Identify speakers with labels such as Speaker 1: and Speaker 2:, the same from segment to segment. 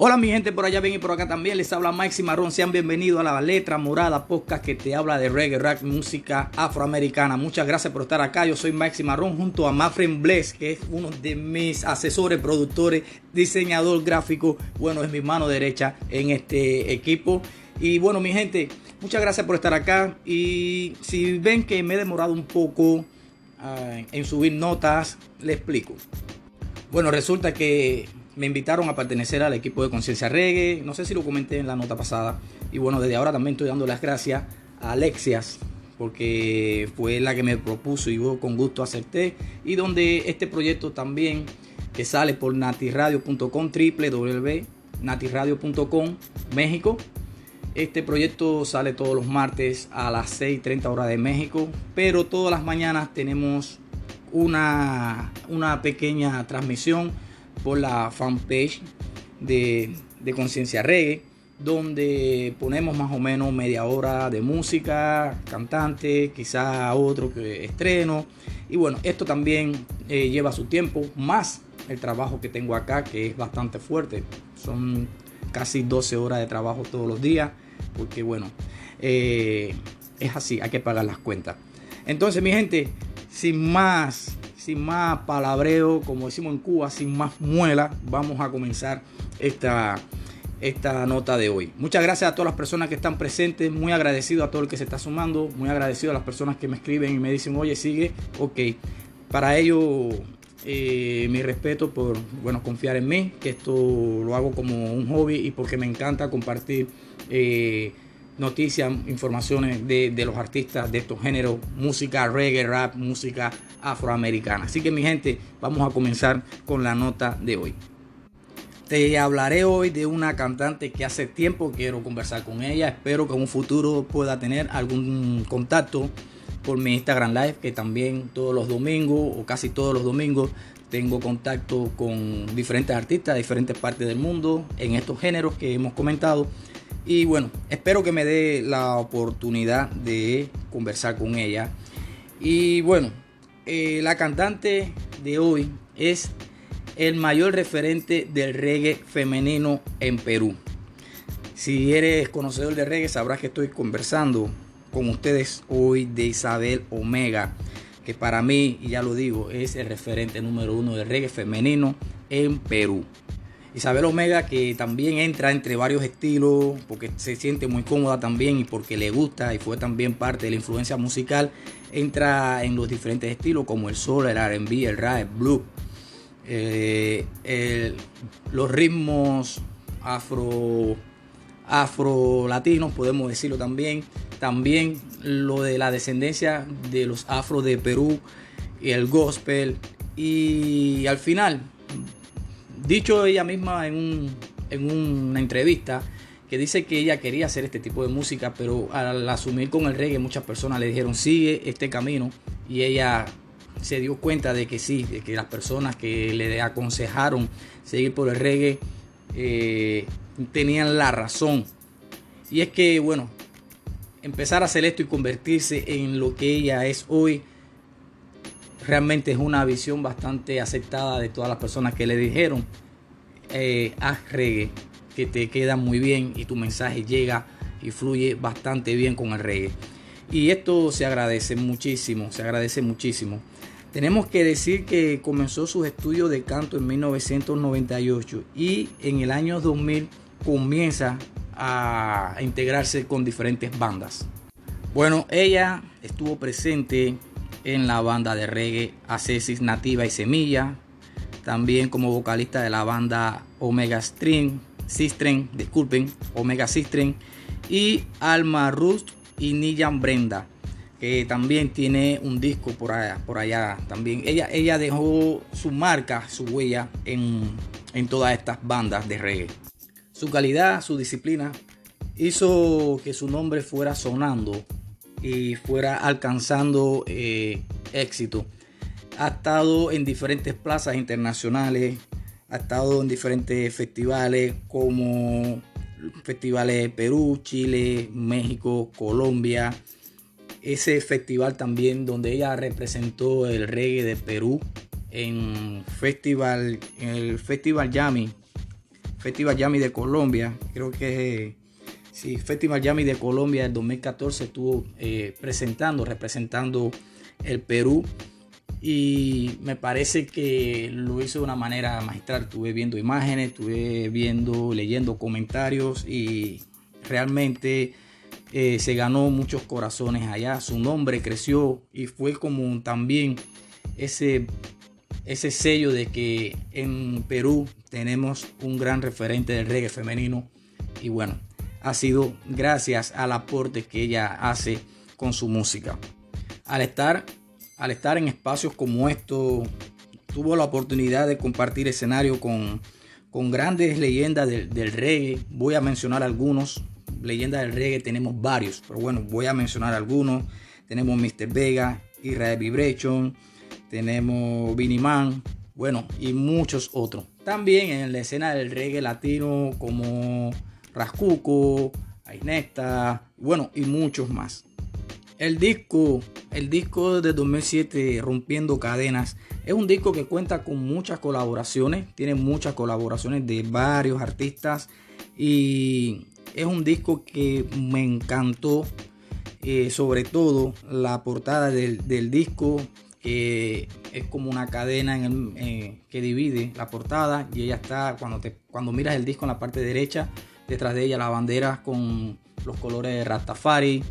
Speaker 1: Hola mi gente por allá bien y por acá también les habla Maxi Marrón. Sean bienvenidos a la letra morada podcast que te habla de reggae, rap, música afroamericana. Muchas gracias por estar acá. Yo soy Maxi Marrón junto a Mafren Bless, que es uno de mis asesores, productores, diseñador gráfico. Bueno, es mi mano derecha en este equipo. Y bueno, mi gente, muchas gracias por estar acá. Y si ven que me he demorado un poco uh, en subir notas, le explico. Bueno, resulta que me invitaron a pertenecer al equipo de Conciencia Reggae. No sé si lo comenté en la nota pasada. Y bueno, desde ahora también estoy dando las gracias a Alexias, porque fue la que me propuso y yo con gusto acepté. Y donde este proyecto también, que sale por natiradio.com, www.natiradio.com, México. Este proyecto sale todos los martes a las 6.30 horas de México, pero todas las mañanas tenemos una, una pequeña transmisión por la fanpage de, de Conciencia Reggae, donde ponemos más o menos media hora de música, cantante, quizá otro que estreno. Y bueno, esto también eh, lleva su tiempo, más el trabajo que tengo acá, que es bastante fuerte. Son casi 12 horas de trabajo todos los días, porque bueno, eh, es así, hay que pagar las cuentas. Entonces, mi gente, sin más sin más palabreo, como decimos en Cuba, sin más muela, vamos a comenzar esta, esta nota de hoy. Muchas gracias a todas las personas que están presentes, muy agradecido a todo el que se está sumando, muy agradecido a las personas que me escriben y me dicen, oye, sigue, ok. Para ello, eh, mi respeto por, bueno, confiar en mí, que esto lo hago como un hobby y porque me encanta compartir. Eh, noticias, informaciones de, los artistas de estos géneros, música reggae, rap, música afroamericana. Así que mi gente, vamos a comenzar con la nota de hoy. Te hablaré hoy de una cantante que hace tiempo quiero conversar con ella. Espero que en un futuro pueda tener algún contacto por mi Instagram Live, que también todos los domingos o casi todos los domingos tengo contacto con diferentes artistas de diferentes partes del mundo en estos géneros que hemos comentado y bueno, espero que me dé la oportunidad de conversar con ella. Y bueno, eh, la cantante de hoy es el mayor referente del reggae femenino en Perú. Si eres conocedor de reggae, sabrás que estoy conversando con ustedes hoy de Isabel Omega, que para mí, y ya lo digo, es el referente número uno del reggae femenino en Perú. Isabel Omega que también entra entre varios estilos porque se siente muy cómoda también y porque le gusta y fue también parte de la influencia musical, entra en los diferentes estilos como el soul, el RB, el rap, el blues, eh, los ritmos afro, afro latinos, podemos decirlo también, también lo de la descendencia de los afro de Perú el gospel y al final dicho ella misma en, una entrevista que dice que ella quería hacer este tipo de música, pero al asumir con el reggae muchas personas le dijeron sigue este camino y ella se dio cuenta de que sí, de que las personas que le aconsejaron seguir por el reggae eh, tenían la razón. Y es que, bueno, empezar a hacer esto y convertirse en lo que ella es hoy realmente es una visión bastante aceptada de todas las personas que le dijeron, eh, haz reggae, que te queda muy bien y tu mensaje llega y fluye bastante bien con el reggae. Y esto se agradece muchísimo, se agradece muchísimo. Tenemos que decir que comenzó sus estudios de canto en 1998 y en el año 2000 comienza a integrarse con diferentes bandas. Bueno, ella estuvo presente en la banda de reggae Acesis Nativa y Semilla, también como vocalista de la banda Omega String, Sistren, disculpen, Omega Sistren, y Alma Rust y Niyan Brenda, que también tiene un disco por allá, por allá también. Ella, ella dejó su marca, su huella en, en todas estas bandas de reggae. Su calidad, su disciplina, hizo que su nombre fuera sonando y fuera alcanzando eh, éxito. Ha estado en diferentes plazas internacionales, ha estado en diferentes festivales como festivales de Perú, Chile, México, Colombia. Ese festival también donde ella representó el reggae de Perú en festival, en el Festival Yami Festival Yami de Colombia. Creo que sí, Festival Yami de Colombia del 2014 estuvo eh, presentando, representando el Perú. Y me parece que lo hizo de una manera magistral. Estuve viendo imágenes, estuve viendo, leyendo comentarios y realmente eh, se ganó muchos corazones allá. Su nombre creció y fue como también ese ese sello de que en Perú tenemos un gran referente del reggae femenino y bueno, ha sido gracias al aporte que ella hace con su música. Al estar, al estar en espacios como estos, tuvo la oportunidad de compartir escenario con, con grandes leyendas del, reggae. Voy a mencionar algunos. Leyendas del reggae tenemos varios, pero bueno, voy a mencionar algunos. Tenemos Mr. Vega, Israel Vibration, tenemos Man, bueno, y muchos otros. También en la escena del reggae latino como Rascuco, Ainesta, bueno, y muchos más. El disco, el disco de 2007, Rompiendo Cadenas, es un disco que cuenta con muchas colaboraciones, tiene muchas colaboraciones de varios artistas y es un disco que me encantó, eh, sobre todo la portada del, disco que es como una cadena en eh, que divide la portada y ella está, cuando, te, cuando miras el disco en la parte derecha, detrás de ella la bandera con los colores de Rastafari,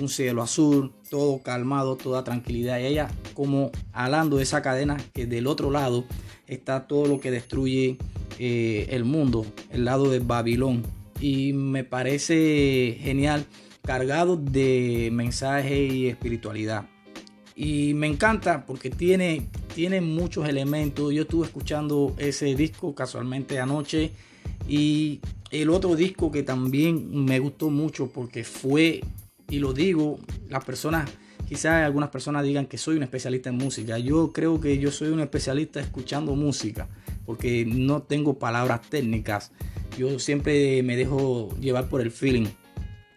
Speaker 1: un cielo azul, todo calmado, toda tranquilidad y ella como alando esa cadena que del otro lado está todo lo que destruye eh, el mundo, el lado de Babilón y me parece genial, cargado de mensaje y espiritualidad. Y me encanta porque tiene, tiene muchos elementos. Yo estuve escuchando ese disco casualmente anoche. Y el otro disco que también me gustó mucho porque fue, y lo digo, las personas, quizás algunas personas digan que soy un especialista en música. Yo creo que yo soy un especialista escuchando música porque no tengo palabras técnicas. Yo siempre me dejo llevar por el feeling.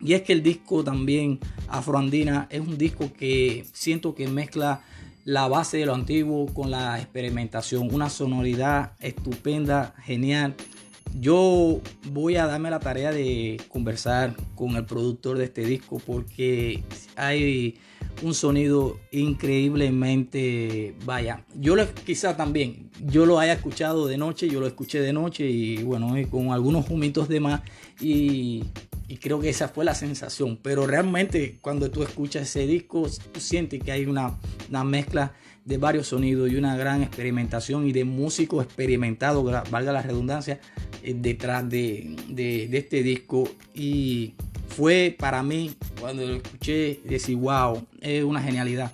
Speaker 1: Y es que el disco también Afroandina es un disco que siento que mezcla la base de lo antiguo con la experimentación, una sonoridad estupenda, genial. Yo voy a darme la tarea de conversar con el productor de este disco porque hay un sonido increíblemente, vaya, yo lo quizá también, yo lo haya escuchado de noche, yo lo escuché de noche y bueno, con algunos humitos de más y creo que esa fue la sensación. Pero realmente cuando tú escuchas ese disco, tú sientes que hay una, mezcla de varios sonidos y una gran experimentación y de músicos experimentados, valga la redundancia, detrás de, este disco. Y fue para mí, cuando lo escuché, decir, wow, es una genialidad.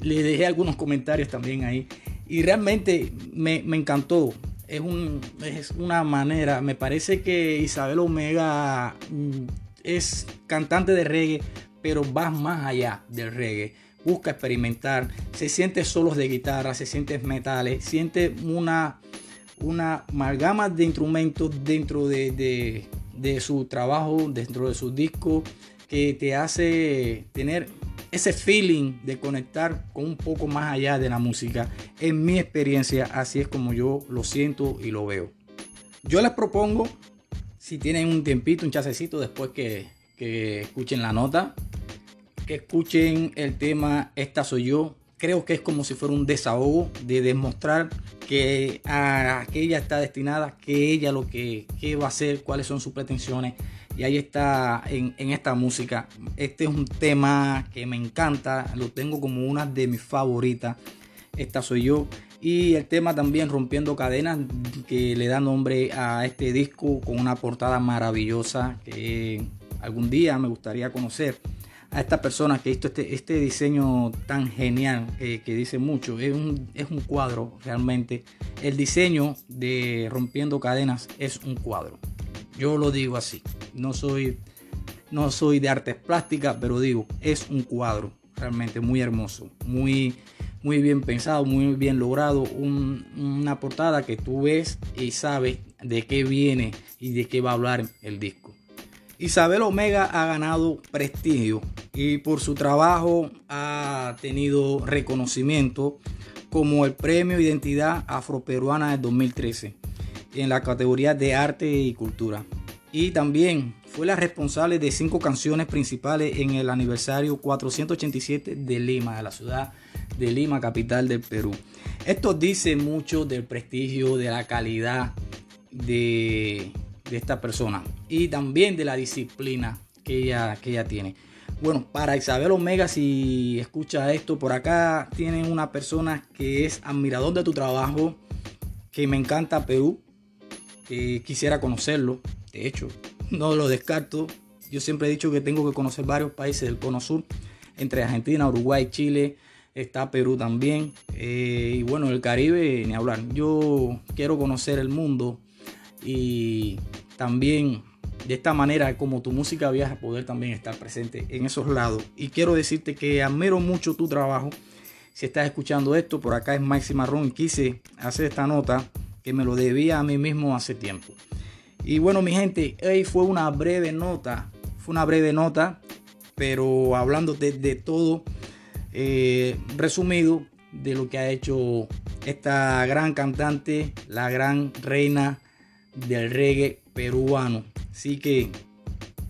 Speaker 1: Le dejé algunos comentarios también ahí. Y realmente me, me encantó es, un, es una manera, me parece que Isabel Omega mm, es cantante de reggae, pero va más allá del reggae. Busca experimentar, se siente solos de guitarra, se siente metales, siente una, una amalgama de instrumentos dentro de, de su trabajo, dentro de su disco, que te hace tener ese feeling de conectar con un poco más allá de la música. En mi experiencia, así es como yo lo siento y lo veo. Yo les propongo, si tienen un tiempito, un chasecito después que, que escuchen la nota, que escuchen el tema Esta soy yo. Creo que es como si fuera un desahogo de demostrar que, a, que ella está destinada, que ella lo que, que va a hacer, cuáles son sus pretensiones y ahí está en, esta música. Este es un tema que me encanta, lo tengo como una de mis favoritas. Esta soy yo. Y el tema también Rompiendo Cadenas, que le da nombre a este disco con una portada maravillosa que algún día me gustaría conocer a esta persona que hizo este, este diseño tan genial que dice mucho. Es un, es un cuadro realmente. El diseño de Rompiendo Cadenas es un cuadro. Yo lo digo así. No soy, no soy de artes plásticas, pero digo, es un cuadro realmente muy hermoso, muy, muy bien pensado, muy bien logrado. una portada que tú ves y sabes de qué viene y de qué va a hablar el disco. Isabel Omega ha ganado prestigio y por su trabajo ha tenido reconocimiento como el Premio Identidad Afroperuana del 2013 en la categoría de arte y cultura. Y también fue la responsable de cinco canciones principales en el aniversario 487 de Lima, de la ciudad de Lima, capital del Perú. Esto dice mucho del prestigio, de la calidad de, esta persona y también de la disciplina que ella, que ella tiene. Bueno, para Isabel Omega, si escucha esto, por acá tienen una persona que es admirador de tu trabajo, que me encanta Perú, que quisiera conocerlo. De hecho, no lo descarto. Yo siempre he dicho que tengo que conocer varios países del Cono Sur, entre Argentina, Uruguay, Chile, está Perú también. Eh, y bueno, el Caribe, ni hablar. Yo quiero conocer el mundo y también de esta manera como tu música viaja poder también estar presente en esos lados. Y quiero decirte que admiro mucho tu trabajo. Si estás escuchando esto, por acá es Maxi Marrón quise hacer esta nota que me lo debía a mí mismo hace tiempo. Y bueno, mi gente, hoy fue una breve nota, fue una breve nota, pero hablando de, todo, eh, resumido de lo que ha hecho esta gran cantante, la gran reina del reggae peruano. Así que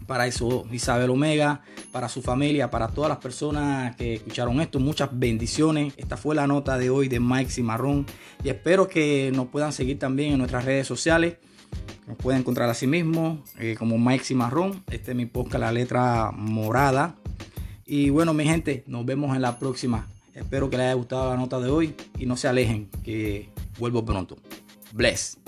Speaker 1: para eso Isabel Omega, para su familia, para todas las personas que escucharon esto, muchas bendiciones. Esta fue la nota de hoy de Mike Cimarrón y espero que nos puedan seguir también en nuestras redes sociales. Nos pueden encontrar así mismo eh, como Mike Cimarrón. Este es mi podcast, la letra morada. Y bueno, mi gente, nos vemos en la próxima. Espero que les haya gustado la nota de hoy y no se alejen, que vuelvo pronto. Bless.